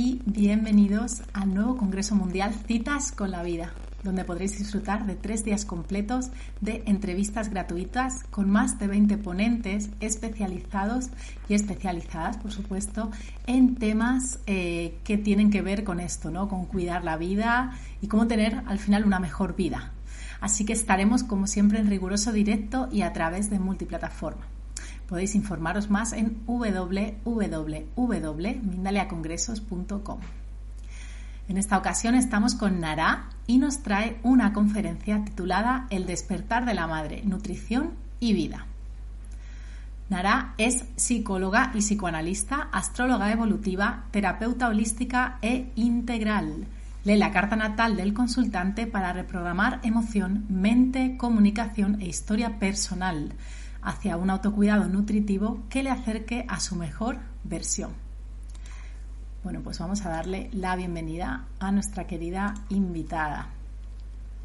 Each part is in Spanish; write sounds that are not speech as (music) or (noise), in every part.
Y bienvenidos al nuevo Congreso Mundial Citas con la Vida, donde podréis disfrutar de tres días completos de entrevistas gratuitas con más de 20 ponentes especializados y especializadas, por supuesto, en temas eh, que tienen que ver con esto, ¿no? Con cuidar la vida y cómo tener al final una mejor vida. Así que estaremos, como siempre, en riguroso directo y a través de multiplataforma. Podéis informaros más en www.mindaleacongresos.com. En esta ocasión estamos con Nara y nos trae una conferencia titulada El despertar de la madre, nutrición y vida. Nara es psicóloga y psicoanalista, astróloga evolutiva, terapeuta holística e integral. Lee la carta natal del consultante para reprogramar emoción, mente, comunicación e historia personal hacia un autocuidado nutritivo que le acerque a su mejor versión. Bueno, pues vamos a darle la bienvenida a nuestra querida invitada.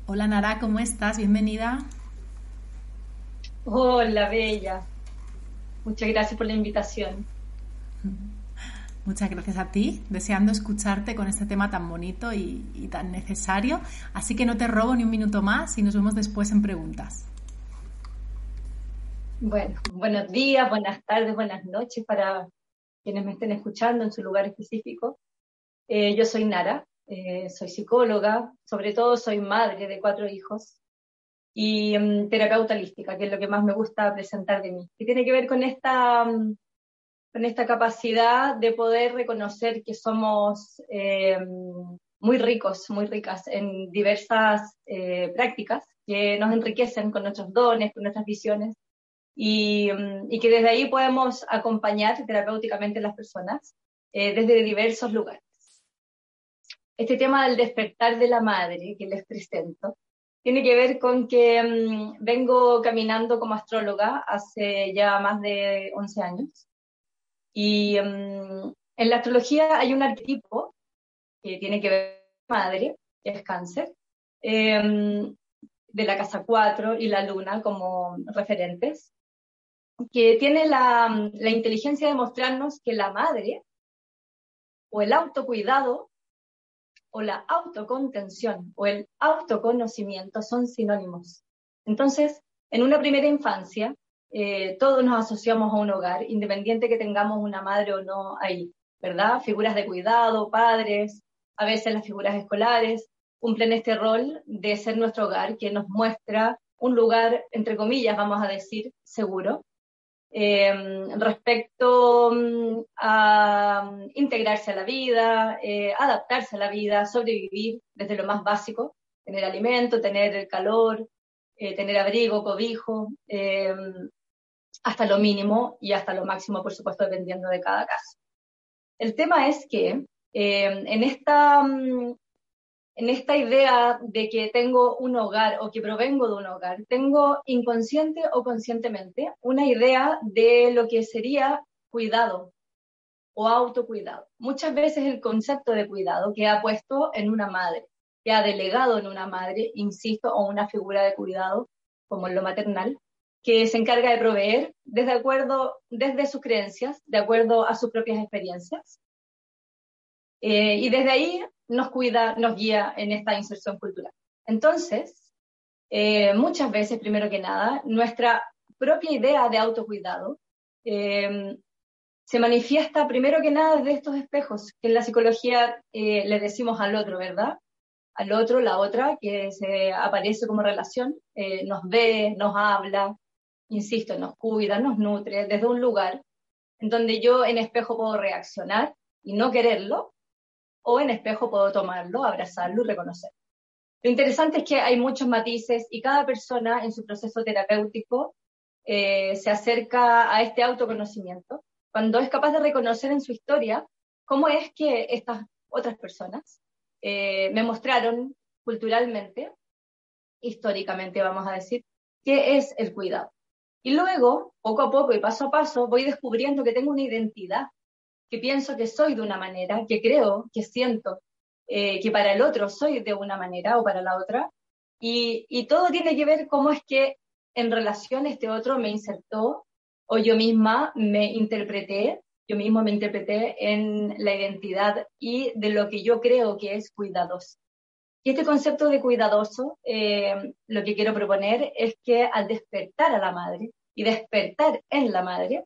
Hola Nara, ¿cómo estás? Bienvenida. Hola, Bella. Muchas gracias por la invitación. Muchas gracias a ti, deseando escucharte con este tema tan bonito y, y, tan necesario. Así que no te robo ni un minuto más y nos vemos después en preguntas. Bueno, buenos días, buenas tardes, buenas noches para quienes me estén escuchando en su lugar específico. Eh, yo soy Nara, eh, soy psicóloga, sobre todo soy madre de cuatro hijos y um, terapeuta holística, que es lo que más me gusta presentar de mí. Y tiene que ver con esta, um, con esta capacidad de poder reconocer que somos eh, muy ricos, muy ricas en diversas prácticas que nos enriquecen con nuestros dones, con nuestras visiones y, mm, y, que desde ahí podemos acompañar terapéuticamente a las personas eh, desde diversos lugares. Este tema del despertar de la madre que les presento tiene que ver con que um, vengo caminando como astróloga hace ya más de 11 años y um, en la astrología hay un arquetipo que tiene que ver con la madre, que es cáncer, eh, de la casa 4 y la luna como referentes que tiene la, la inteligencia de mostrarnos que la madre o el autocuidado o la autocontención o el autoconocimiento son sinónimos. Entonces, en una primera infancia, eh, todos nos asociamos a un hogar, independiente que tengamos una madre o no ahí, ¿verdad? Figuras de cuidado, padres, a veces las figuras escolares, cumplen este rol de ser nuestro hogar, que nos muestra un lugar, entre comillas, vamos a decir, seguro, Em, respecto mm, a mm, integrarse a la vida, eh, adaptarse a la vida, sobrevivir desde lo más básico, tener alimento, tener calor, eh, tener abrigo, cobijo, em, hasta lo mínimo y hasta lo máximo, por supuesto, dependiendo de cada caso. El tema es que em, en esta mm, en esta idea de que tengo un hogar o que provengo de un hogar, tengo inconsciente o conscientemente una idea de lo que sería cuidado o autocuidado. Muchas veces el concepto de cuidado que ha puesto en una madre, que ha delegado en una madre, insisto, o una figura de cuidado, como en lo maternal, que se encarga de proveer desde acuerdo, desde sus creencias, de acuerdo a sus propias experiencias. Eh, y desde ahí nos cuida, nos guía en esta inserción cultural. Entonces, eh, muchas veces, primero que nada, nuestra propia idea de autocuidado eh, se manifiesta primero que nada desde estos espejos, que en la psicología eh, le decimos al otro, ¿verdad? Al otro, la otra, que se aparece como relación, nos ve, nos habla, insisto, nos cuida, nos nutre desde un lugar en donde yo en espejo puedo reaccionar y no quererlo, o en espejo puedo tomarlo, abrazarlo y reconocer. Lo interesante es que hay muchos matices y cada persona en su proceso terapéutico eh, se acerca a este autoconocimiento cuando es capaz de reconocer en su historia cómo es que estas otras personas eh, me mostraron culturalmente, históricamente vamos a decir, qué es el cuidado. Y luego, poco a poco y paso a paso, voy descubriendo que tengo una identidad que pienso que soy de una manera, que creo, que siento eh, que para el otro soy de una manera o para la otra. Y, todo tiene que ver cómo es que en relación este otro me insertó o yo misma me interpreté yo mismo me interpreté en la identidad y de lo que yo creo que es cuidadoso. Y este concepto de cuidadoso, eh, lo que quiero proponer es que al despertar a la madre y despertar en la madre,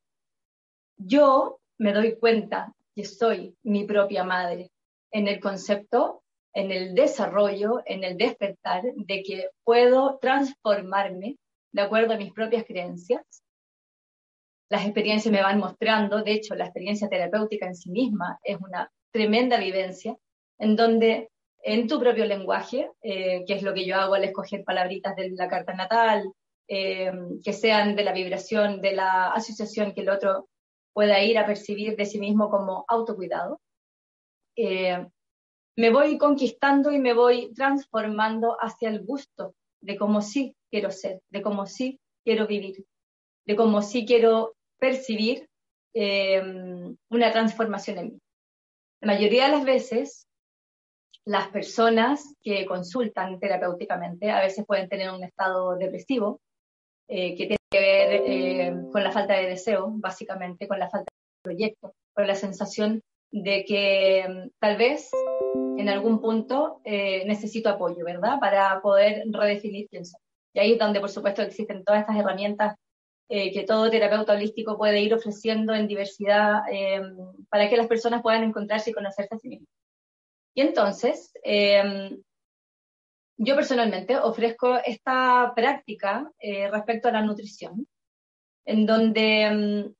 yo me doy cuenta que soy mi propia madre en el concepto, en el desarrollo, en el despertar de que puedo transformarme de acuerdo a mis propias creencias. Las experiencias me van mostrando, de hecho, la experiencia terapéutica en sí misma es una tremenda vivencia en donde en tu propio lenguaje, eh, que es lo que yo hago al escoger palabritas de la carta natal, eh, que sean de la vibración, de la asociación que el otro pueda ir a percibir de sí mismo como autocuidado. Eh, me voy conquistando y me voy transformando hacia el gusto de cómo sí quiero ser, de cómo sí quiero vivir, de cómo sí quiero percibir una transformación en mí. La mayoría de las veces las personas que consultan terapéuticamente a veces pueden tener un estado depresivo eh, que tiene que ver eh, con la falta de deseo, básicamente, con la falta de proyecto, con la sensación de que mm, tal vez en algún punto eh, necesito apoyo, ¿verdad? Para poder redefinir quién soy. Y ahí es donde, por supuesto, existen todas estas herramientas que todo terapeuta holístico puede ir ofreciendo en diversidad para que las personas puedan encontrarse y conocerse a sí mismas. Y entonces, em, yo personalmente ofrezco esta práctica eh, respecto a la nutrición, en donde em,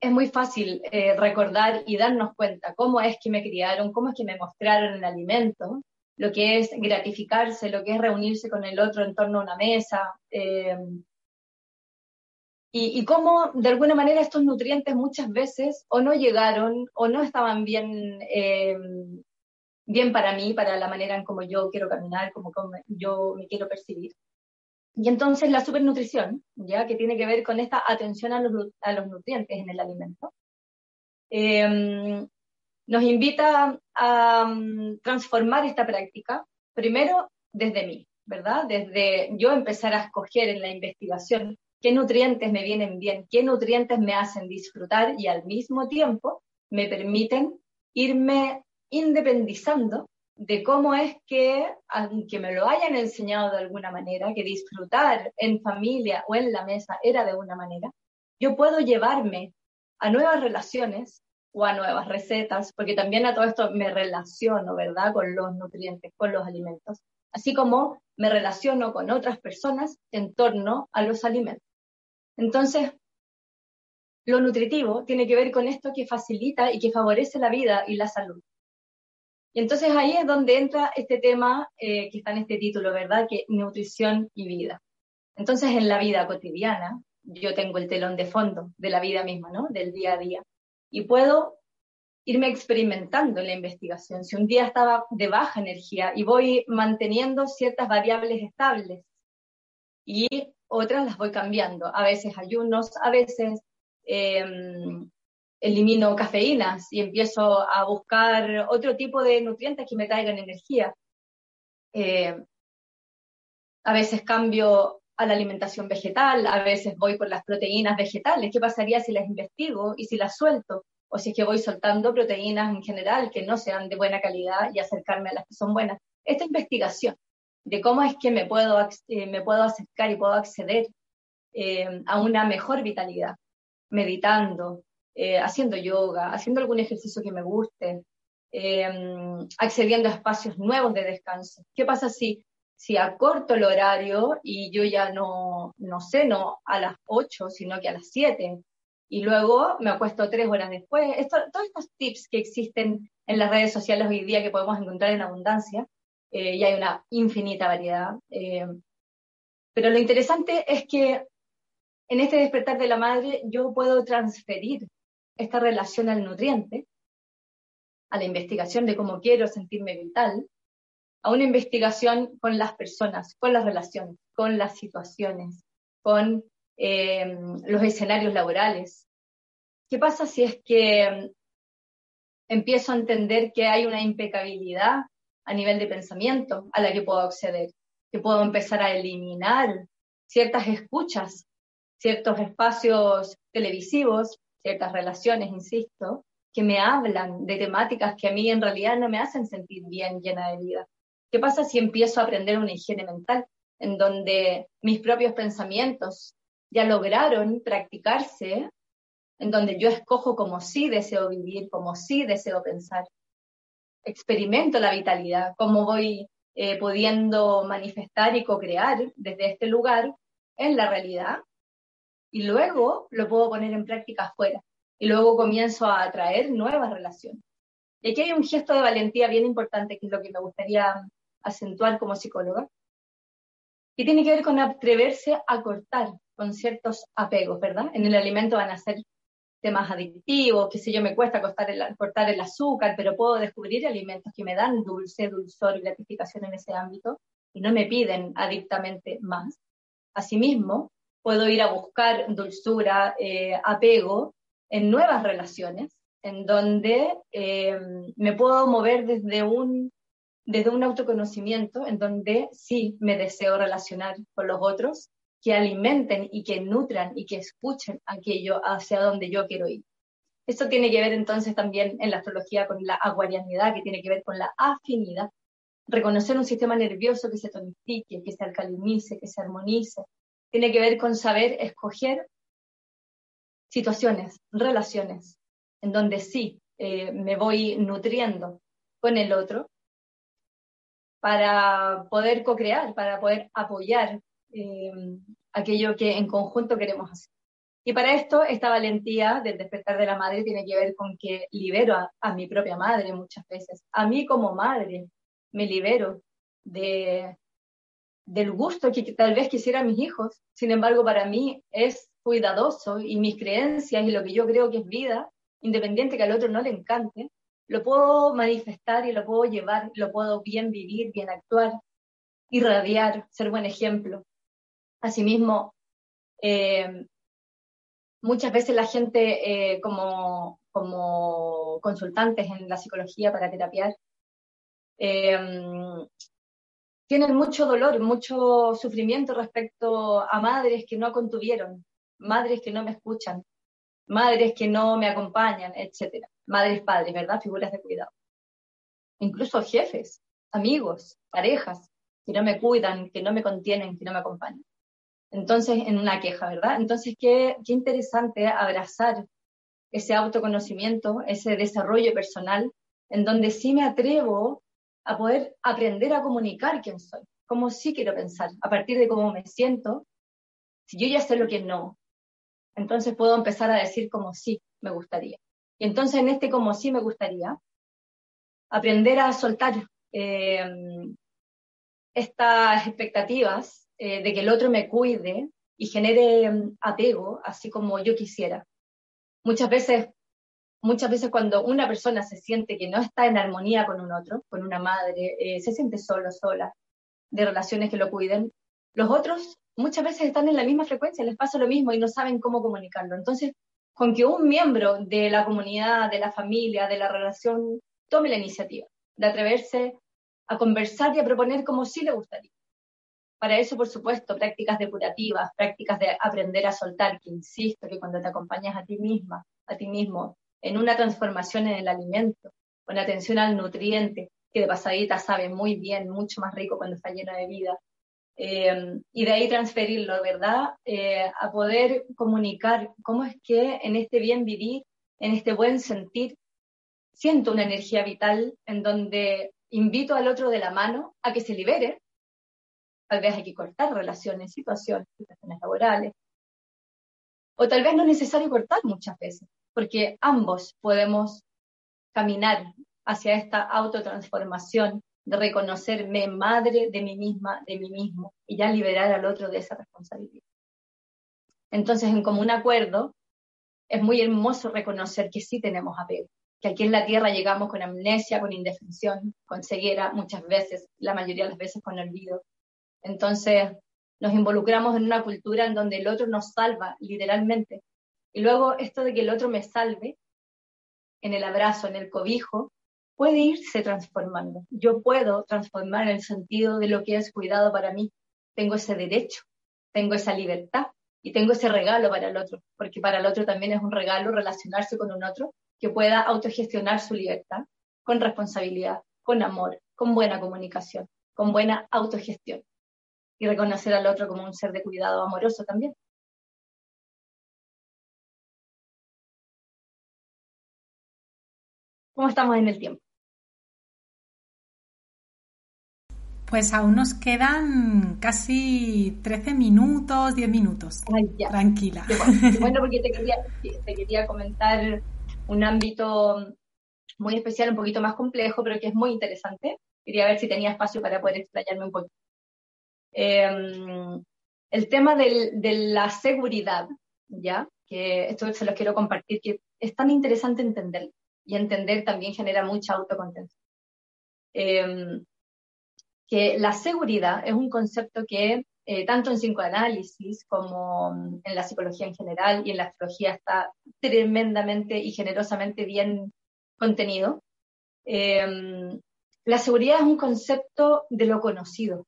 es muy fácil eh, recordar y darnos cuenta cómo es que me criaron, cómo es que me mostraron el alimento, lo que es gratificarse, lo que es reunirse con el otro en torno a una mesa, em, y, cómo de alguna manera estos nutrientes muchas veces o no llegaron o no estaban bien, eh, bien para mí, para la manera en como yo quiero caminar, como, yo me quiero percibir. Y entonces la supernutrición, ya que tiene que ver con esta atención a los, a los nutrientes en el alimento, em, nos invita a mm, transformar esta práctica, primero desde mí, ¿verdad? Desde yo empezar a escoger en la investigación qué nutrientes me vienen bien, qué nutrientes me hacen disfrutar y al mismo tiempo me permiten irme independizando de cómo es que, aunque me lo hayan enseñado de alguna manera, que disfrutar en familia o en la mesa era de una manera, yo puedo llevarme a nuevas relaciones o a nuevas recetas, porque también a todo esto me relaciono, ¿verdad?, con los nutrientes, con los alimentos, así como me relaciono con otras personas en torno a los alimentos. Entonces, lo nutritivo tiene que ver con esto que facilita y que favorece la vida y la salud. Y entonces ahí es donde entra este tema eh, que está en este título, ¿verdad? Que nutrición y vida. Entonces, en la vida cotidiana, yo tengo el telón de fondo de la vida misma, ¿no? Del día a día. Y puedo irme experimentando en la investigación. Si un día estaba de baja energía y voy manteniendo ciertas variables estables y otras las voy cambiando. A veces ayunos, a veces em, elimino cafeínas y empiezo a buscar otro tipo de nutrientes que me traigan energía. Eh, a veces cambio a la alimentación vegetal, a veces voy por las proteínas vegetales. ¿Qué pasaría si las investigo y si las suelto? O si es que voy soltando proteínas en general que no sean de buena calidad y acercarme a las que son buenas. Esta investigación de cómo es que me puedo, eh, me puedo acercar y puedo acceder eh, a una mejor vitalidad, meditando, eh, haciendo yoga, haciendo algún ejercicio que me guste, accediendo a espacios nuevos de descanso. ¿Qué pasa si, si acorto el horario y yo ya no, no ceno a las 8, sino que a las 7? Y luego me acuesto tres horas después. Esto, todos estos tips que existen en las redes sociales hoy día que podemos encontrar en abundancia, eh, y hay una infinita variedad. Eh, pero lo interesante es que en este despertar de la madre yo puedo transferir esta relación al nutriente, a la investigación de cómo quiero sentirme vital, a una investigación con las personas, con las relaciones, con las situaciones, con eh, los escenarios laborales. ¿Qué pasa si es que empiezo a entender que hay una impecabilidad a nivel de pensamiento a la que puedo acceder, que puedo empezar a eliminar ciertas escuchas, ciertos espacios televisivos ciertas relaciones, insisto, que me hablan de temáticas que a mí en realidad no me hacen sentir bien, llena de vida. ¿Qué pasa si empiezo a aprender una higiene mental en donde mis propios pensamientos ya lograron practicarse, en donde yo escojo como sí deseo vivir, como sí deseo pensar? Experimento la vitalidad, cómo voy eh, pudiendo manifestar y co-crear desde este lugar en la realidad y luego lo puedo poner en práctica afuera y luego comienzo a atraer nuevas relaciones. Y aquí hay un gesto de valentía bien importante que es lo que me gustaría acentuar como psicóloga, y tiene que ver con atreverse a cortar con ciertos apegos, ¿verdad? En el alimento van a ser temas adictivos, que si yo me cuesta cortar el, cortar el azúcar, pero puedo descubrir alimentos que me dan dulce, dulzor y gratificación en ese ámbito y no me piden adictamente más. Asimismo, puedo ir a buscar dulzura, eh, apego en nuevas relaciones, en donde eh, me puedo mover desde un, desde un autoconocimiento, en donde sí me deseo relacionar con los otros, que alimenten y que nutran y que escuchen aquello hacia donde yo quiero ir. Esto tiene que ver entonces también en la astrología con la aguarianidad, que tiene que ver con la afinidad. Reconocer un sistema nervioso que se tonifique, que se alcalinice, que se armonice. Tiene que ver con saber escoger situaciones, relaciones, en donde sí eh, me voy nutriendo con el otro para poder co-crear, para poder apoyar eh, aquello que en conjunto queremos hacer. Y para esto, esta valentía del despertar de la madre tiene que ver con que libero a, a mi propia madre muchas veces. A mí como madre me libero de, del gusto que tal vez quisieran mis hijos. Sin embargo, para mí es cuidadoso y mis creencias y lo que yo creo que es vida, independiente que al otro no le encante, lo puedo manifestar y lo puedo llevar, lo puedo bien vivir, bien actuar, irradiar, ser buen ejemplo. Asimismo, eh, muchas veces la gente eh, como, como consultantes en la psicología para terapiar, eh, tienen mucho dolor, mucho sufrimiento respecto a madres que no contuvieron, madres que no me escuchan, madres que no me acompañan, etcétera. Madres, padres, ¿verdad? Figuras de cuidado. Incluso jefes, amigos, parejas, que no me cuidan, que no me contienen, que no me acompañan. Entonces, en una queja, ¿verdad? Entonces, qué, qué interesante abrazar ese autoconocimiento, ese desarrollo personal, en donde sí me atrevo a poder aprender a comunicar quién soy, cómo sí quiero pensar, a partir de cómo me siento. Si yo ya sé lo que no, entonces puedo empezar a decir como sí me gustaría. Y entonces en este como sí me gustaría, aprender a soltar eh, estas expectativas eh, de que el otro me cuide y genere mm, apego, así como yo quisiera. Muchas veces, muchas veces cuando una persona se siente que no está en armonía con un otro, con una madre, eh, se siente solo, sola, de relaciones que lo cuiden, los otros muchas veces están en la misma frecuencia, les pasa lo mismo y no saben cómo comunicarlo. Entonces, con que un miembro de la comunidad, de la familia, de la relación, tome la iniciativa de atreverse a conversar y a proponer como sí le gustaría. Para eso, por supuesto, prácticas depurativas, prácticas de aprender a soltar, que insisto, que cuando te acompañas a ti misma, a ti mismo, en una transformación en el alimento, con atención al nutriente, que de pasadita sabe muy bien, mucho más rico cuando está lleno de vida, eh, y de ahí transferirlo, ¿verdad? Eh, a poder comunicar cómo es que en este bien vivir, en este buen sentir, siento una energía vital en donde invito al otro de la mano a que se libere. Tal vez hay que cortar relaciones, situaciones, situaciones laborales. O tal vez no es necesario cortar muchas veces, porque ambos podemos caminar hacia esta autotransformación de reconocerme madre de mí misma, de mí mismo, y ya liberar al otro de esa responsabilidad. Entonces, en común acuerdo, es muy hermoso reconocer que sí tenemos apego, que aquí en la Tierra llegamos con amnesia, con indefensión, con ceguera, muchas veces, la mayoría de las veces con olvido. Entonces, nos involucramos en una cultura en donde el otro nos salva, literalmente. Y luego esto de que el otro me salve, en el abrazo, en el cobijo, puede irse transformando. Yo puedo transformar el sentido de lo que es cuidado para mí. Tengo ese derecho, tengo esa libertad y tengo ese regalo para el otro, porque para el otro también es un regalo relacionarse con un otro que pueda autogestionar su libertad con responsabilidad, con amor, con buena comunicación, con buena autogestión y reconocer al otro como un ser de cuidado amoroso también. ¿Cómo estamos en el tiempo? Pues aún nos quedan casi 13 minutos, 10 minutos. Tranquila. Bueno, porque te quería, (laughs) te quería comentar un ámbito muy especial, un poquito más complejo, pero que es muy interesante. Quería ver si tenía espacio para poder explayarme un poquito. Em, el tema de la seguridad, ¿ya? Que esto se los quiero compartir, que es tan interesante entender y entender también genera mucha autocontención. Eh, que la seguridad es un concepto que eh, tanto en psicoanálisis como en la psicología en general y en la astrología está tremendamente y generosamente bien contenido. Em, la seguridad es un concepto de lo conocido.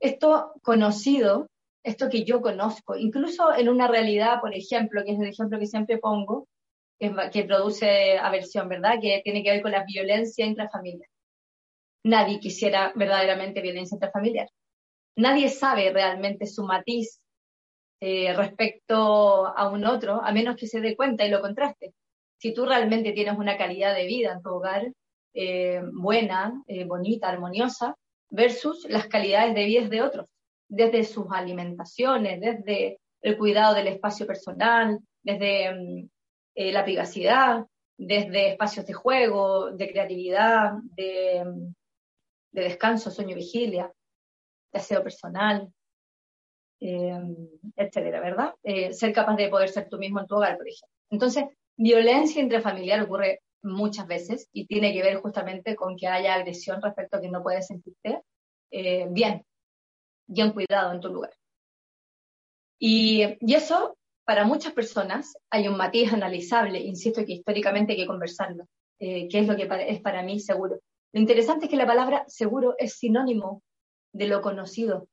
Esto conocido, esto que yo conozco, incluso en una realidad, por ejemplo, que es el ejemplo que siempre pongo, que, produce aversión, ¿verdad? Que tiene que ver con la violencia intrafamiliar nadie quisiera verdaderamente violencia intrafamiliar. Nadie sabe realmente su matiz eh, respecto a un otro, a menos que se dé cuenta y lo contraste. Si tú realmente tienes una calidad de vida en tu hogar eh, buena, eh, bonita, armoniosa, versus las calidades de vida de otros, desde sus alimentaciones, desde el cuidado del espacio personal, desde mm, la privacidad, desde espacios de juego, de creatividad, de de descanso, sueño, vigilia, de aseo personal, eh, etcétera, ¿verdad? Eh, ser capaz de poder ser tú mismo en tu hogar, por ejemplo. Entonces, violencia intrafamiliar ocurre muchas veces y tiene que ver justamente con que haya agresión respecto a que no puedes sentirte eh, bien, bien cuidado en tu lugar. Y, y, eso, para muchas personas, hay un matiz analizable, insisto que históricamente hay que conversarlo, que es lo que es para mí seguro. Lo interesante es que la palabra seguro es sinónimo de lo conocido.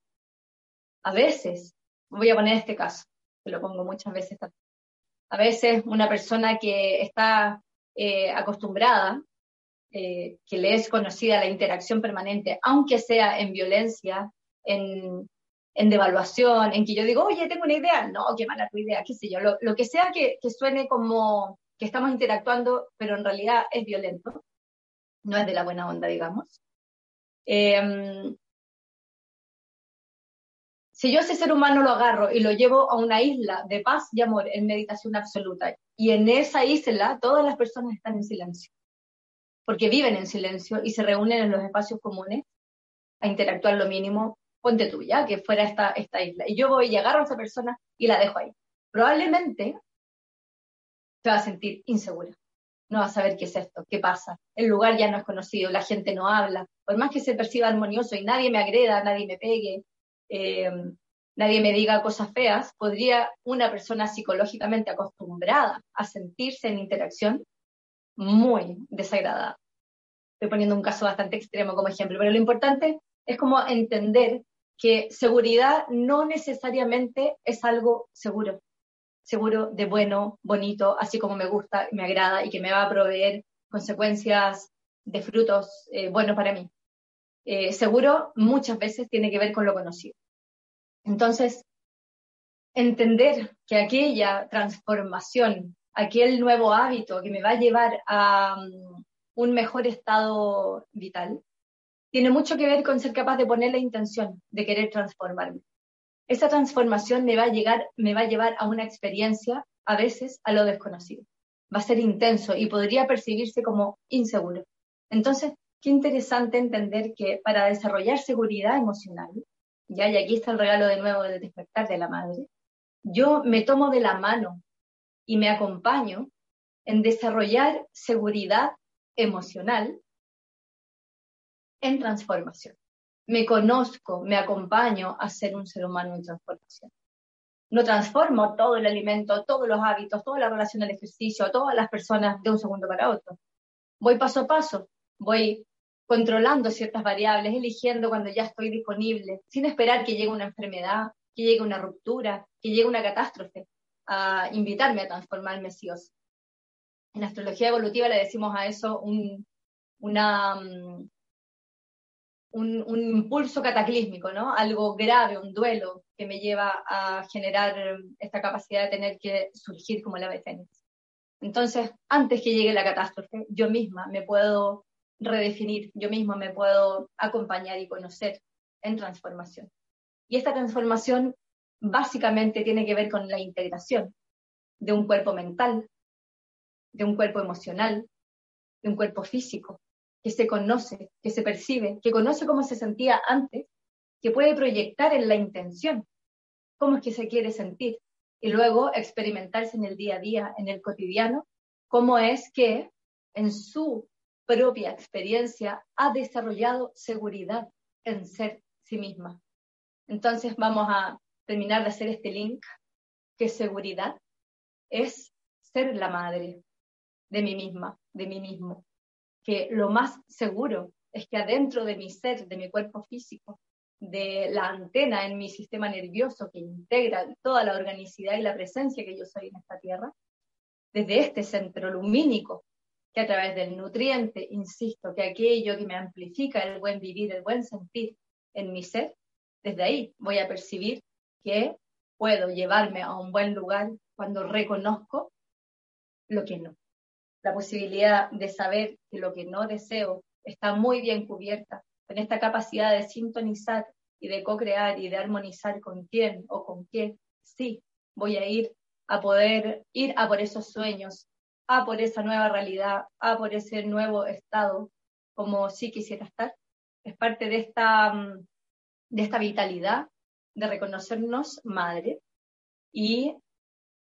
A veces, voy a poner este caso, que lo pongo muchas veces A veces una persona que está eh, acostumbrada, eh, que le es conocida la interacción permanente, aunque sea en violencia, en, devaluación, en que yo digo, oye, tengo una idea, no, qué mala tu idea, qué sé yo, lo, que sea que, que, suene como que estamos interactuando, pero en realidad es violento no es de la buena onda, digamos. Em, si yo ese ser humano lo agarro y lo llevo a una isla de paz y amor en meditación absoluta, y en esa isla todas las personas están en silencio, porque viven en silencio y se reúnen en los espacios comunes a interactuar lo mínimo, ponte tuya, que fuera esta, esta isla. Y yo voy y agarro a esa persona y la dejo ahí. Probablemente se va a sentir insegura no va a saber qué es esto, qué pasa. El lugar ya no es conocido, la gente no habla. Por más que se perciba armonioso y nadie me agreda, nadie me pegue, eh, nadie me diga cosas feas, podría una persona psicológicamente acostumbrada a sentirse en interacción muy desagradada. Estoy poniendo un caso bastante extremo como ejemplo, pero lo importante es como entender que seguridad no necesariamente es algo seguro seguro de bueno, bonito, así como me gusta, me agrada y que me va a proveer consecuencias de frutos eh, buenos para mí. Eh, seguro muchas veces tiene que ver con lo conocido. Entonces, entender que aquella transformación, aquel nuevo hábito que me va a llevar a um, un mejor estado vital, tiene mucho que ver con ser capaz de poner la intención de querer transformarme esa transformación me va a llegar, me va a llevar a una experiencia, a veces, a lo desconocido. Va a ser intenso y podría percibirse como inseguro. Entonces, qué interesante entender que para desarrollar seguridad emocional, ya, y aquí está el regalo de nuevo del despertar de la madre, yo me tomo de la mano y me acompaño en desarrollar seguridad emocional en transformación me conozco, me acompaño a ser un ser humano en transformación. No transformo todo el alimento, todos los hábitos, toda la relación al ejercicio, todas las personas de un segundo para otro. Voy paso a paso, voy controlando ciertas variables, eligiendo cuando ya estoy disponible, sin esperar que llegue una enfermedad, que llegue una ruptura, que llegue una catástrofe, a invitarme a transformarme sí o sí. En astrología evolutiva le decimos a eso un, una, mm, un, impulso cataclísmico, ¿no? Algo grave, un duelo que me lleva a generar esta capacidad de tener que surgir como la ave. Entonces, antes que llegue la catástrofe, yo misma me puedo redefinir, yo misma me puedo acompañar y conocer en transformación. Y esta transformación básicamente tiene que ver con la integración de un cuerpo mental, de un cuerpo emocional, de un cuerpo físico, que se conoce, que se percibe, que conoce cómo se sentía antes, que puede proyectar en la intención cómo es que se quiere sentir. Y luego experimentarse en el día a día, en el cotidiano, cómo es que en su propia experiencia ha desarrollado seguridad en ser sí misma. Entonces vamos a terminar de hacer este link, que seguridad. Es ser la madre de mí misma, de mí mismo, que lo más seguro es que adentro de mi ser, de mi cuerpo físico, de la antena en mi sistema nervioso que integra toda la organicidad y la presencia que yo soy en esta tierra, desde este centro lumínico, que a través del nutriente, insisto, que aquello que me amplifica el buen vivir, el buen sentir en mi ser, desde ahí voy a percibir que puedo llevarme a un buen lugar cuando reconozco lo que no. La posibilidad de saber que lo que no deseo está muy bien cubierta con esta capacidad de sintonizar y de co-crear y de armonizar con quién o con qué, sí, voy a ir a poder ir a por esos sueños, a por esa nueva realidad, a por ese nuevo estado, como sí quisiera estar. Es parte de esta, mm, de esta vitalidad de reconocernos madre y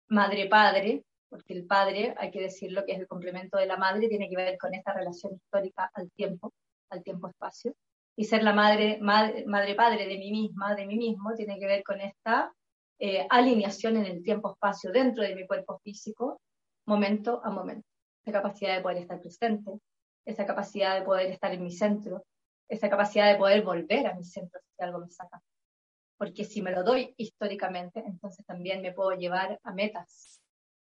madre-padre, porque el padre, hay que decirlo que es el complemento de la madre, tiene que ver con esta relación histórica al tiempo, al tiempo-espacio. Y ser la madre, madre-padre de mí misma, de mí mismo, tiene que ver con esta eh, alineación en el tiempo-espacio dentro de mi cuerpo físico, momento a momento. Esa capacidad de poder estar presente, esa capacidad de poder estar en mi centro, esa capacidad de poder volver a mi centro si algo me saca. Porque si me lo doy históricamente, entonces también me puedo llevar a metas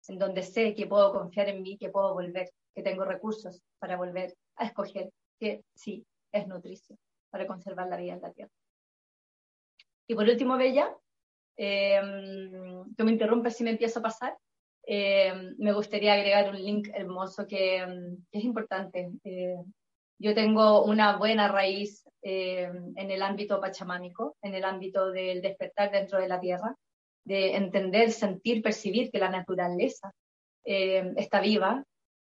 en donde sé que puedo confiar en mí, que puedo volver, que tengo recursos para volver a escoger, que sí, es nutricio para conservar la vida en la tierra. Y por último, Bella, eh, tú me interrumpes si me empiezo a pasar. Em, me gustaría agregar un link hermoso que, em, es importante. Eh, yo tengo una buena raíz en el ámbito pachamámico, en el ámbito del despertar dentro de la tierra de entender, sentir, percibir que la naturaleza eh, está viva,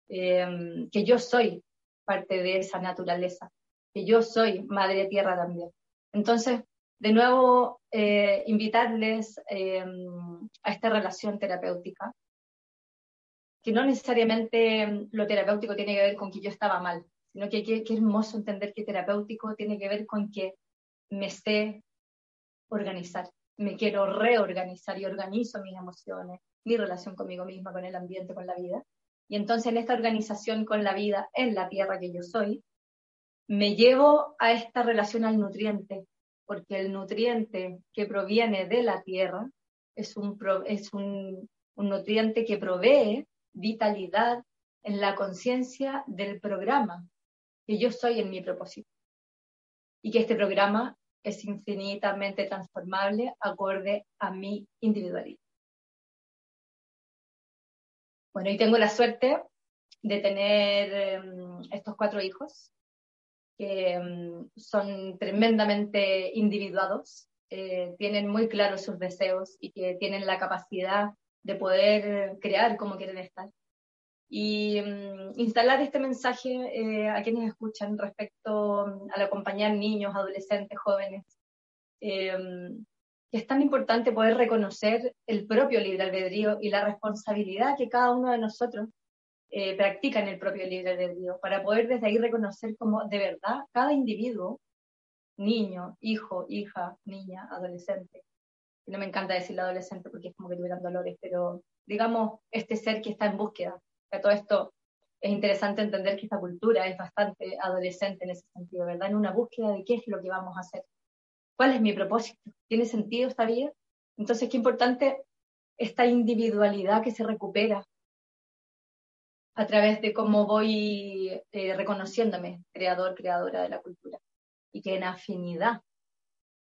eh, que yo soy parte de esa naturaleza, que yo soy madre tierra también. Entonces, de nuevo, eh, invitarles a esta relación terapéutica, que no necesariamente lo terapéutico tiene que ver con que yo estaba mal, sino que qué hermoso entender que terapéutico tiene que ver con que me sé organizar, me quiero reorganizar y organizo mis emociones, mi relación conmigo misma, con el ambiente, con la vida. Y entonces en esta organización con la vida, en la tierra que yo soy, me llevo a esta relación al nutriente, porque el nutriente que proviene de la tierra es un, es un, un nutriente que provee vitalidad en la conciencia del programa que yo soy en mi propósito. Y que este programa es infinitamente transformable acorde a mi individualidad. Bueno, y tengo la suerte de tener em, estos cuatro hijos que em, son tremendamente individuados, eh, tienen muy claros sus deseos y que tienen la capacidad de poder crear como quieren estar y mm, instalar este mensaje eh, a quienes escuchan respecto mm, al acompañar niños, adolescentes, jóvenes, eh, es tan importante poder reconocer el propio libre albedrío y la responsabilidad que cada uno de nosotros eh, practica en el propio libre albedrío, para poder desde ahí reconocer como de verdad cada individuo, niño, hijo, hija, niña, adolescente, no me encanta decir adolescente porque es como que tuvieran dolores, pero digamos este ser que está en búsqueda, todo esto es interesante entender que esta cultura es bastante adolescente en ese sentido, ¿verdad? En una búsqueda de qué es lo que vamos a hacer. ¿Cuál es mi propósito? ¿Tiene sentido esta vida? Entonces, qué importante esta individualidad que se recupera a través de cómo voy eh, reconociéndome creador, creadora de la cultura. Y que en afinidad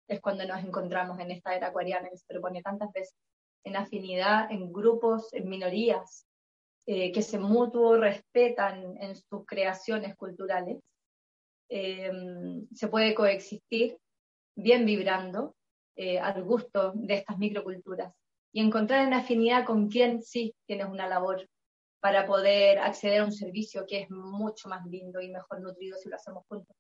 es cuando nos encontramos en esta era acuariana que se propone tantas veces, en afinidad, en grupos, en minorías, eh, que se mutuo respetan en sus creaciones culturales, eh, se puede coexistir bien vibrando al gusto de estas microculturas y encontrar en afinidad con quien sí tienes una labor para poder acceder a un servicio que es mucho más lindo y mejor nutrido si lo hacemos juntos.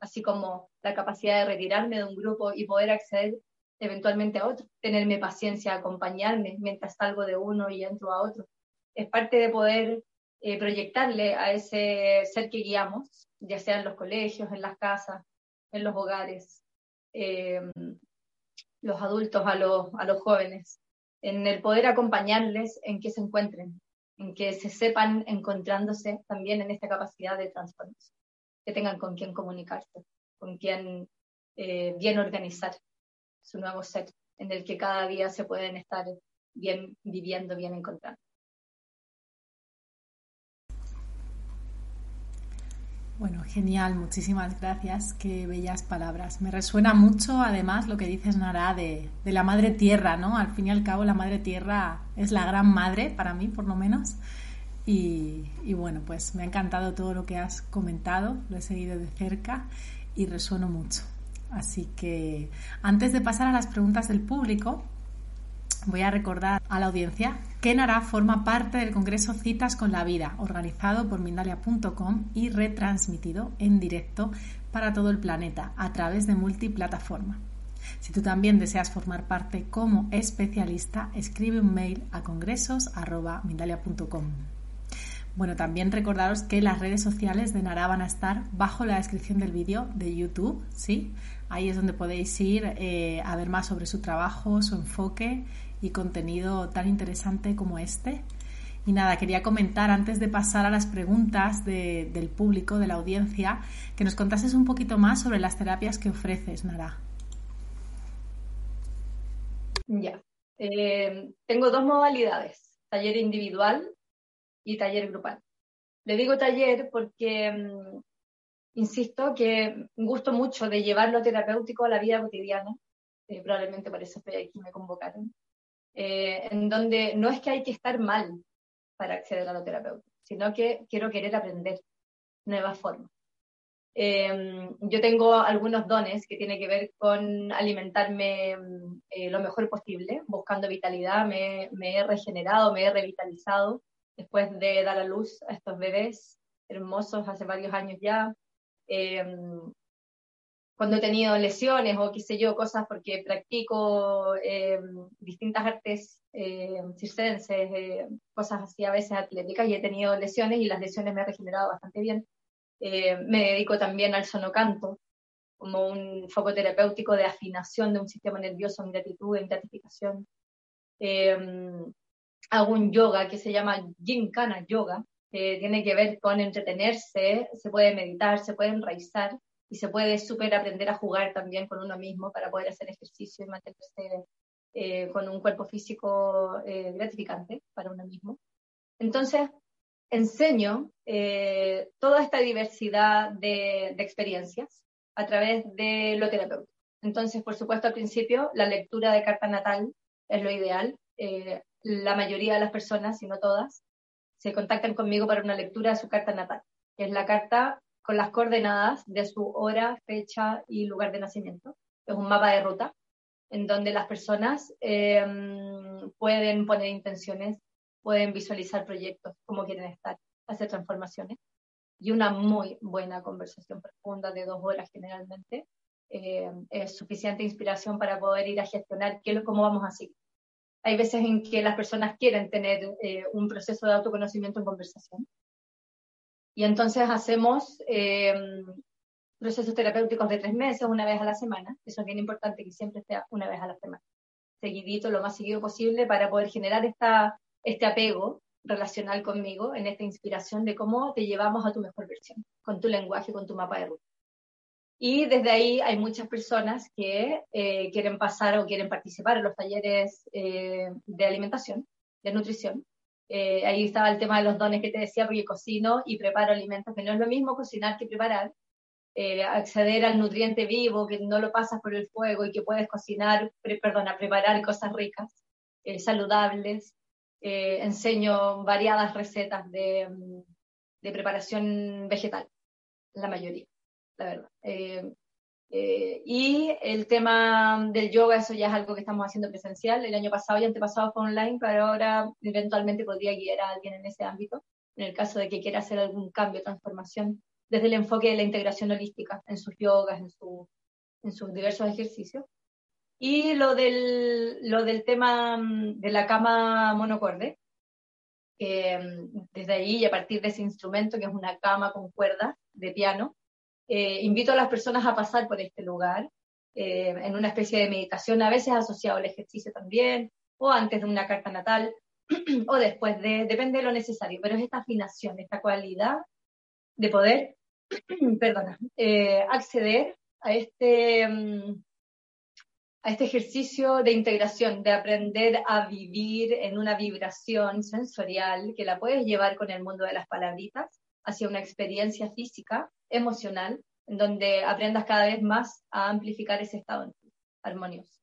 Así como la capacidad de retirarme de un grupo y poder acceder eventualmente a otro, tenerme paciencia, acompañarme mientras salgo de uno y entro a otro. Es parte de poder eh, proyectarle a ese ser que guiamos, ya sea en los colegios, en las casas, en los hogares, eh, los adultos a los, a los jóvenes, en el poder acompañarles en que se encuentren, en que se sepan encontrándose también en esta capacidad de transformación, que tengan con quién comunicarse, con quién eh, bien organizar su nuevo ser, en el que cada día se pueden estar bien viviendo, bien encontrando. Bueno, genial, muchísimas gracias, qué bellas palabras. Me resuena mucho además lo que dices, Nara, de, la madre tierra, ¿no? Al fin y al cabo la madre tierra es la gran madre, para mí por lo menos. Y, y bueno, pues me ha encantado todo lo que has comentado, lo he seguido de cerca y resueno mucho. Así que antes de pasar a las preguntas del público, voy a recordar a la audiencia que Nara forma parte del Congreso Citas con la Vida, organizado por Mindalia.com y retransmitido en directo para todo el planeta a través de multiplataforma. Si tú también deseas formar parte como especialista, escribe un mail a congresos.mindalia.com. Bueno, también recordaros que las redes sociales de Nara van a estar bajo la descripción del vídeo de YouTube, ¿sí? Ahí es donde podéis ir eh, a ver más sobre su trabajo, su enfoque y contenido tan interesante como este. Y nada, quería comentar antes de pasar a las preguntas del público, de la audiencia, que nos contases un poquito más sobre las terapias que ofreces, Nara. Ya. Eh, tengo dos modalidades, taller individual y taller grupal. Le digo taller porque mm, insisto que gusto mucho de llevar lo terapéutico a la vida cotidiana. Eh, probablemente por eso estoy aquí, me convocaron. Eh, en donde no es que hay que estar mal para acceder a lo terapéutico, sino que quiero querer aprender nuevas formas. Em, yo tengo algunos dones que tienen que ver con alimentarme eh, lo mejor posible, buscando vitalidad, me, he regenerado, me he revitalizado después de dar a luz a estos bebés hermosos hace varios años ya. Em, cuando he tenido lesiones o qué sé yo, cosas porque practico eh, distintas artes eh, circenses, cosas así a veces atléticas y he tenido lesiones y las lesiones me han regenerado bastante bien. Me dedico también al sonocanto como un foco terapéutico de afinación de un sistema nervioso en gratitud, en gratificación. Hago un yoga que se llama Jinkana Yoga, que tiene que ver con entretenerse, se puede meditar, se puede enraizar y se puede súper aprender a jugar también con uno mismo para poder hacer ejercicio y mantenerse eh, con un cuerpo físico eh, gratificante para uno mismo. Entonces, enseño eh, toda esta diversidad de, de, experiencias a través de lo terapéutico. Entonces, por supuesto, al principio, la lectura de carta natal es lo ideal. La mayoría de las personas, si no todas, se contactan conmigo para una lectura de su carta natal, que es la carta con las coordenadas de su hora, fecha y lugar de nacimiento. Es un mapa de ruta en donde las personas em, pueden poner intenciones, pueden visualizar proyectos, cómo quieren estar, hacer transformaciones. Y una muy buena conversación profunda de dos horas generalmente em, es suficiente inspiración para poder ir a gestionar qué, cómo vamos a seguir. Hay veces en que las personas quieren tener eh, un proceso de autoconocimiento en conversación y entonces hacemos eh, procesos terapéuticos de tres meses, una vez a la semana. Eso es bien importante que siempre sea una vez a la semana. Seguidito, lo más seguido posible, para poder generar esta, este apego relacional conmigo, en esta inspiración de cómo te llevamos a tu mejor versión, con tu lenguaje, con tu mapa de ruta. Y desde ahí hay muchas personas que eh, quieren pasar o quieren participar en los talleres eh, de alimentación, de nutrición. Eh, ahí estaba el tema de los dones que te decía, porque cocino y preparo alimentos, que no es lo mismo cocinar que preparar. acceder al nutriente vivo, que no lo pasas por el fuego y que puedes cocinar, perdona, preparar cosas ricas, saludables. enseño variadas recetas de, de preparación vegetal, la mayoría la verdad. Eh, eh, y el tema del yoga, eso ya es algo que estamos haciendo presencial. El año pasado y antepasado fue online, pero ahora eventualmente podría guiar a alguien en ese ámbito, en el caso de que quiera hacer algún cambio, transformación, desde el enfoque de la integración holística en sus yogas, en, su, en sus diversos ejercicios. Y lo del, lo del tema mm, de la cama monocorde, que mm, desde ahí y a partir de ese instrumento, que es una cama con cuerdas de piano, eh, invito a las personas a pasar por este lugar eh, en una especie de meditación, a veces asociado al ejercicio también, o antes de una carta natal, (clears throat) o después de, depende de lo necesario, pero es esta afinación, esta cualidad de poder, (clears throat) perdona, eh, acceder a este, mm, a este ejercicio de integración, de aprender a vivir en una vibración sensorial que la puedes llevar con el mundo de las palabritas hacia una experiencia física emocional, en donde aprendas cada vez más a amplificar ese estado armonioso.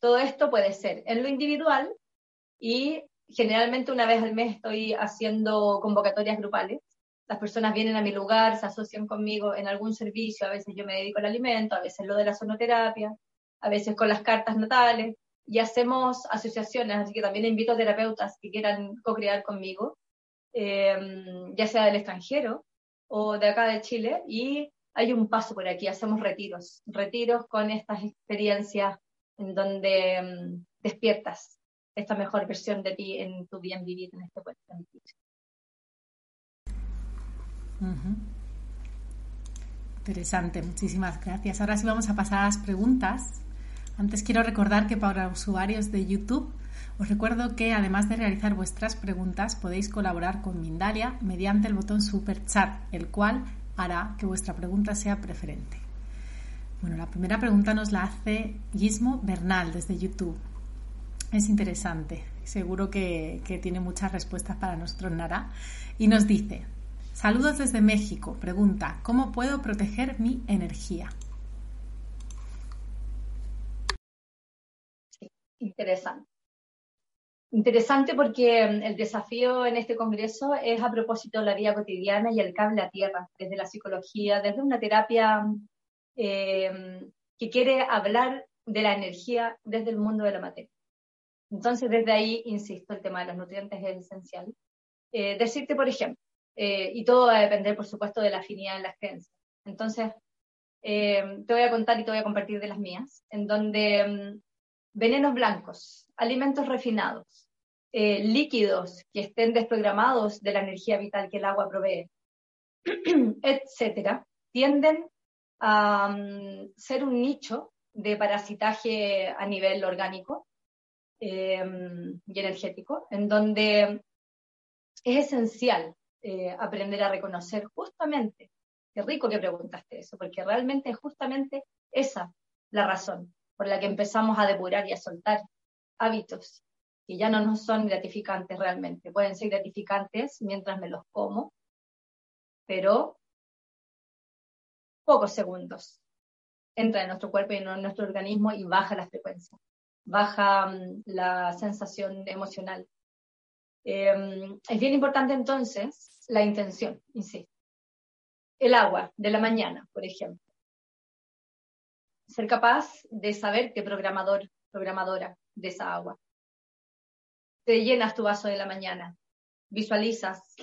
Todo esto puede ser en lo individual y generalmente una vez al mes estoy haciendo convocatorias grupales. Las personas vienen a mi lugar, se asocian conmigo en algún servicio, a veces yo me dedico al alimento, a veces lo de la sonoterapia, a veces con las cartas natales, y hacemos asociaciones, así que también invito a terapeutas que quieran co-crear conmigo, eh, ya sea del extranjero o de acá de Chile y hay un paso por aquí, hacemos retiros, retiros con estas experiencias en donde mm, despiertas esta mejor versión de ti en tu bien vivir en este pueblo. Interesante, muchísimas gracias. Ahora sí vamos a pasar a las preguntas. Antes quiero recordar que para usuarios de YouTube os recuerdo que además de realizar vuestras preguntas podéis colaborar con Mindalia mediante el botón Super Chat, el cual hará que vuestra pregunta sea preferente. Bueno, la primera pregunta nos la hace Gismo Bernal desde YouTube. Es interesante, seguro que, que tiene muchas respuestas para nuestro Nara. Y nos dice, saludos desde México, pregunta, ¿cómo puedo proteger mi energía? interesante. Interesante porque mm, el desafío en este congreso es a propósito de la vida cotidiana y el cable a tierra, desde la psicología, desde una terapia eh, que quiere hablar de la energía desde el mundo de la materia. Entonces, desde ahí, insisto, el tema de los nutrientes es esencial. Eh, decirte, por ejemplo, eh, y todo va a depender, por supuesto, de la afinidad en las creencias. Entonces, te voy a contar y te voy a compartir de las mías, en donde mm, venenos blancos, alimentos refinados, eh, líquidos que estén desprogramados de la energía vital que el agua provee, (clears throat) etcétera, tienden a mm, ser un nicho de parasitaje a nivel orgánico em, y energético, en donde es esencial eh, aprender a reconocer justamente, qué rico que preguntaste eso, porque realmente es justamente esa la razón por la que empezamos a depurar y a soltar hábitos que ya no nos son gratificantes realmente. Pueden ser gratificantes mientras me los como, pero pocos segundos entra en nuestro cuerpo y en nuestro organismo y baja la frecuencia, baja mm, la sensación emocional. Em, es bien importante entonces la intención, insisto. El agua de la mañana, por ejemplo. Ser capaz de saber qué programador, programadora de esa agua. Te llenas tu vaso de la mañana, visualizas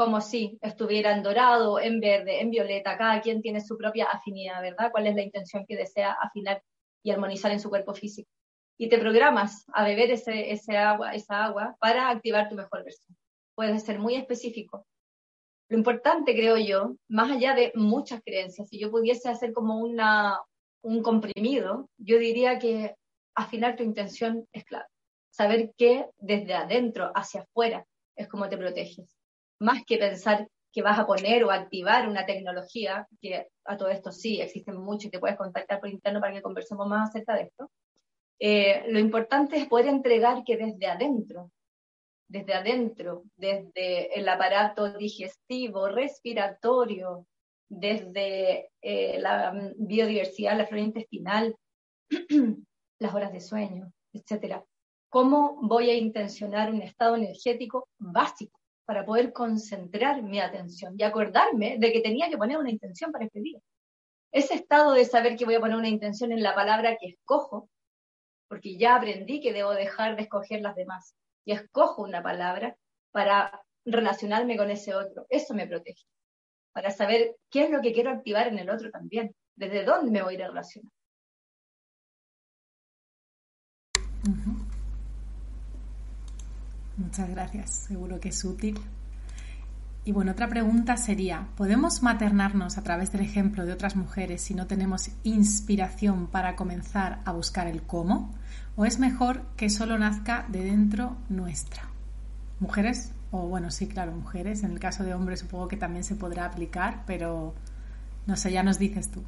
como si estuviera en dorado, en verde, en violeta, cada quien tiene su propia afinidad, ¿verdad? ¿Cuál es la intención que desea afinar y armonizar en su cuerpo físico? Y te programas a beber ese, ese agua, esa agua para activar tu mejor versión. Puedes ser muy específico. Lo importante, creo yo, más allá de muchas creencias, si yo pudiese hacer como una, un comprimido, yo diría que afinar tu intención es clave. Saber que desde adentro hacia afuera es como te proteges. Más que pensar que vas a poner o activar una tecnología, que a todo esto sí, existen muchos y te puedes contactar por interno para que conversemos más acerca de esto. Eh, lo importante es poder entregar que desde adentro, desde adentro, desde el aparato digestivo, respiratorio, desde eh, la biodiversidad, la flora intestinal, (clears throat) las horas de sueño, etcétera. ¿Cómo voy a intencionar un estado energético básico para poder concentrar mi atención y acordarme de que tenía que poner una intención para este día? Ese estado de saber que voy a poner una intención en la palabra que escojo, porque ya aprendí que debo dejar de escoger las demás y escojo una palabra para relacionarme con ese otro. Eso me protege, para saber qué es lo que quiero activar en el otro también, desde dónde me voy a ir Muchas gracias, seguro que es útil. Y bueno, otra pregunta sería, ¿podemos maternarnos a través del ejemplo de otras mujeres si no tenemos inspiración para comenzar a buscar el cómo? ¿O es mejor que solo nazca de dentro nuestra? Mujeres, o bueno, sí, claro, mujeres, en el caso de hombres supongo que también se podrá aplicar, pero no sé, ya nos dices tú.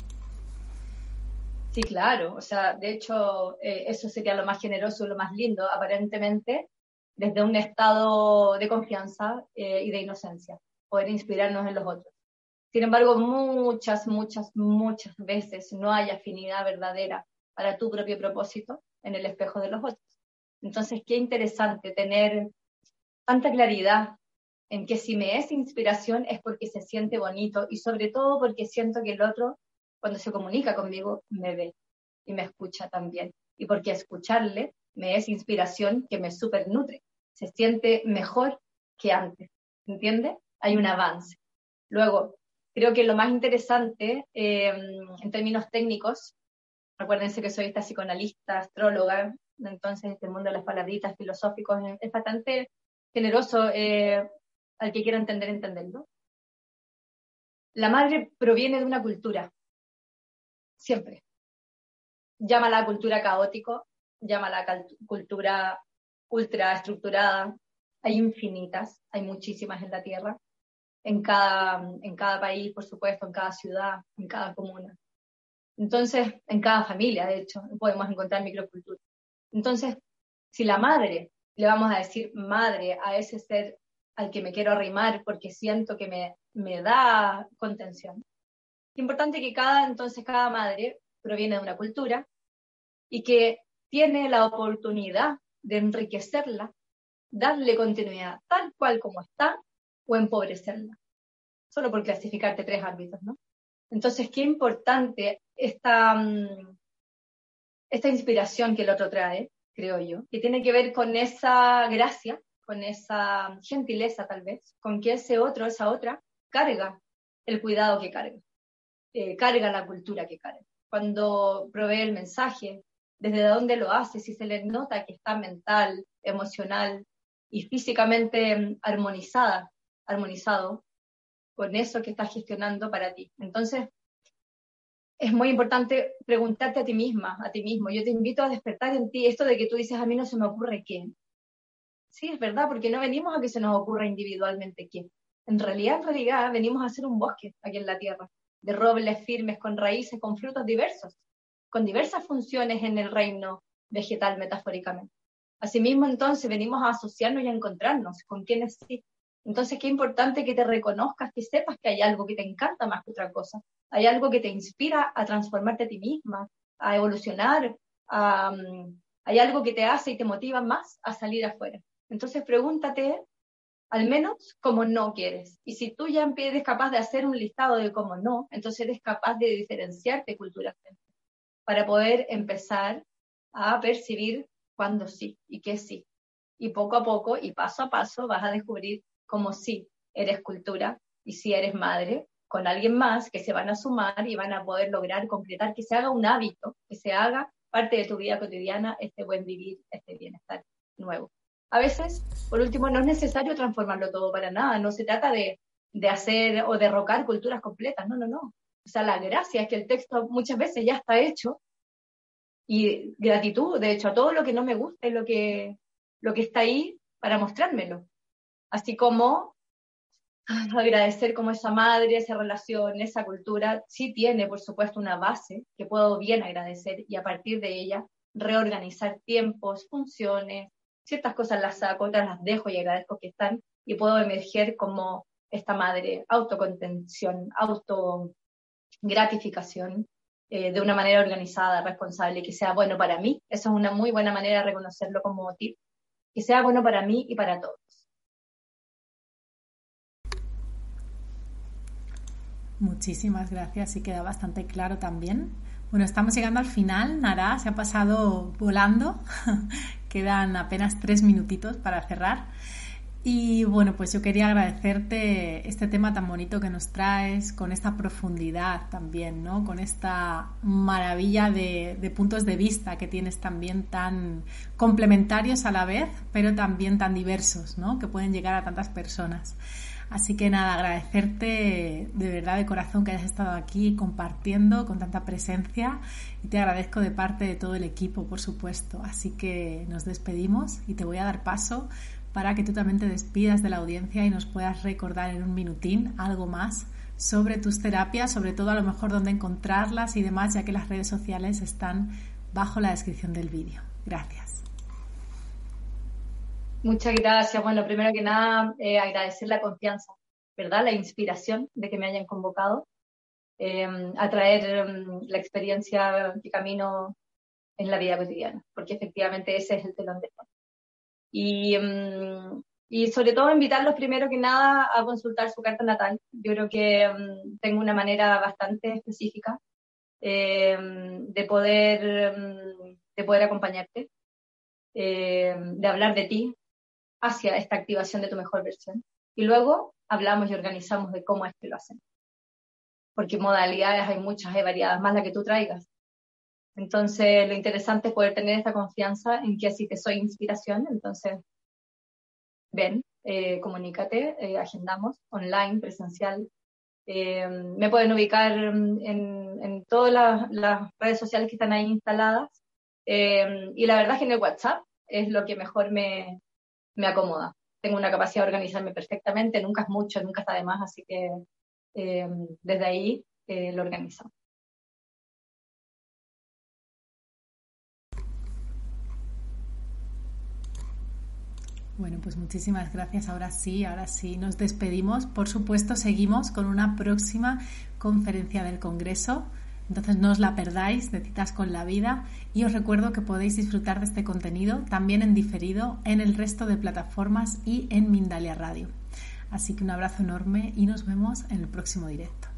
Sí, claro, o sea, de hecho, eh, eso sería lo más generoso, lo más lindo, aparentemente, desde un estado de confianza eh, y de inocencia, poder inspirarnos en los otros. Sin embargo, muchas, muchas, muchas veces no hay afinidad verdadera para tu propio propósito en el espejo de los otros. Entonces, qué interesante tener tanta claridad en que si me es inspiración es porque se siente bonito y sobre todo porque siento que el otro, cuando se comunica conmigo, me ve y me escucha también. Y porque escucharle me es inspiración que me super nutre. Se siente mejor que antes, ¿entiende? Hay un avance. Luego, creo que lo más interesante em, en términos técnicos, acuérdense que soy esta psicoanalista, astróloga, entonces este mundo de las palabritas filosóficos es bastante generoso eh, al que quiera entender, entenderlo. La madre proviene de una cultura, siempre. Llámala cultura caótico, llama la cultura ultra estructurada. Hay infinitas, hay muchísimas en la Tierra, en cada, en cada país, por supuesto, en cada ciudad, en cada comuna. Entonces, en cada familia, de hecho, podemos encontrar microcultura. Entonces, si la madre, le vamos a decir madre a ese ser al que me quiero arrimar porque siento que me, me da contención. Importante que cada, entonces, cada madre proviene de una cultura y que tiene la oportunidad de enriquecerla, darle continuidad tal cual como está o empobrecerla. Solo por clasificarte tres ámbitos, ¿no? Entonces, qué importante esta, mm, esta inspiración que el otro trae, creo yo, que tiene que ver con esa gracia, con esa gentileza tal vez, con que ese otro, esa otra, carga el cuidado que carga, eh, carga la cultura que carga. Cuando provee el mensaje, desde dónde lo hace, si se le nota que está mental, emocional y físicamente mm, armonizada, armonizado con eso que estás gestionando para ti. Entonces, es muy importante preguntarte a ti misma, a ti mismo. Yo te invito a despertar en ti esto de que tú dices, a mí no se me ocurre qué. Sí, es verdad, porque no venimos a que se nos ocurra individualmente qué. En realidad, en realidad, venimos a hacer un bosque aquí en la tierra, de robles firmes, con raíces, con frutos diversos con diversas funciones en el reino vegetal metafóricamente. Asimismo, entonces, venimos a asociarnos y a encontrarnos con quienes sí. Entonces, qué importante que te reconozcas, que sepas que hay algo que te encanta más que otra cosa. Hay algo que te inspira a transformarte a ti misma, a evolucionar. Mm, hay algo que te hace y te motiva más a salir afuera. Entonces, pregúntate al menos cómo no quieres. Y si tú ya eres capaz de hacer un listado de cómo no, entonces eres capaz de diferenciarte culturalmente para poder empezar a percibir cuándo sí y qué sí. Y poco a poco y paso a paso vas a descubrir cómo sí eres cultura y si eres madre con alguien más que se van a sumar y van a poder lograr concretar que se haga un hábito, que se haga parte de tu vida cotidiana este buen vivir, este bienestar nuevo. A veces, por último, no es necesario transformarlo todo para nada, no se trata de, de hacer o derrocar culturas completas, no, no, no. O sea, la gracia es que el texto muchas veces ya está hecho y gratitud, de hecho, a todo lo que no me gusta y lo que, lo que está ahí para mostrármelo. Así como agradecer como esa madre, esa relación, esa cultura, sí tiene, por supuesto, una base que puedo bien agradecer y a partir de ella reorganizar tiempos, funciones, ciertas cosas las saco, otras las dejo y agradezco que están y puedo emerger como esta madre, autocontención, autogratificación, eh, de una manera organizada, responsable, que sea bueno para mí. Esa es una muy buena manera de reconocerlo como tip, que sea bueno para mí y para todos. Muchísimas gracias y queda bastante claro también. Bueno, estamos llegando al final. Nara se ha pasado volando. (laughs) Quedan apenas tres minutitos para cerrar. Y bueno, pues yo quería agradecerte este tema tan bonito que nos traes, con esta profundidad también, ¿no? Con esta maravilla de, puntos de vista que tienes también tan complementarios a la vez, pero también tan diversos, ¿no? Que pueden llegar a tantas personas. Así que nada, agradecerte de verdad de corazón que hayas estado aquí compartiendo con tanta presencia y te agradezco de parte de todo el equipo, por supuesto. Así que nos despedimos y te voy a dar paso para que tú también te despidas de la audiencia y nos puedas recordar en un minutín algo más sobre tus terapias, sobre todo a lo mejor dónde encontrarlas y demás, ya que las redes sociales están bajo la descripción del vídeo. Gracias. Muchas gracias. Bueno, primero que nada, eh, agradecer la confianza, ¿verdad? La inspiración de que me hayan convocado eh, a traer mm, la experiencia que camino en la vida cotidiana, porque efectivamente ese es el telón de fondo. Y, mm, y sobre todo invitarlos primero que nada a consultar su carta natal. Yo creo que tengo una manera bastante específica de, poder, de poder acompañarte, de hablar de ti, hacia esta activación de tu mejor versión. Y luego hablamos y organizamos de cómo es que lo hacemos. Porque modalidades hay muchas, hay variadas, más la que tú traigas. Entonces, lo interesante es poder tener esta confianza en que así te soy inspiración. Entonces, ven, eh, comunícate, eh, agendamos online, presencial. Eh, me pueden ubicar en, todas las, las, redes sociales que están ahí instaladas. y la verdad es que en el WhatsApp es lo que mejor me, me acomoda. Tengo una capacidad de organizarme perfectamente, nunca es mucho, nunca está de más, así que eh, desde ahí eh, lo organizo. Bueno, pues muchísimas gracias. Ahora sí, ahora sí, nos despedimos. Por supuesto, seguimos con una próxima conferencia del Congreso entonces no os la perdáis de citas con la vida y os recuerdo que podéis disfrutar de este contenido también en diferido en el resto de plataformas y en Mindalia Radio. Así que un abrazo enorme y nos vemos en el próximo directo.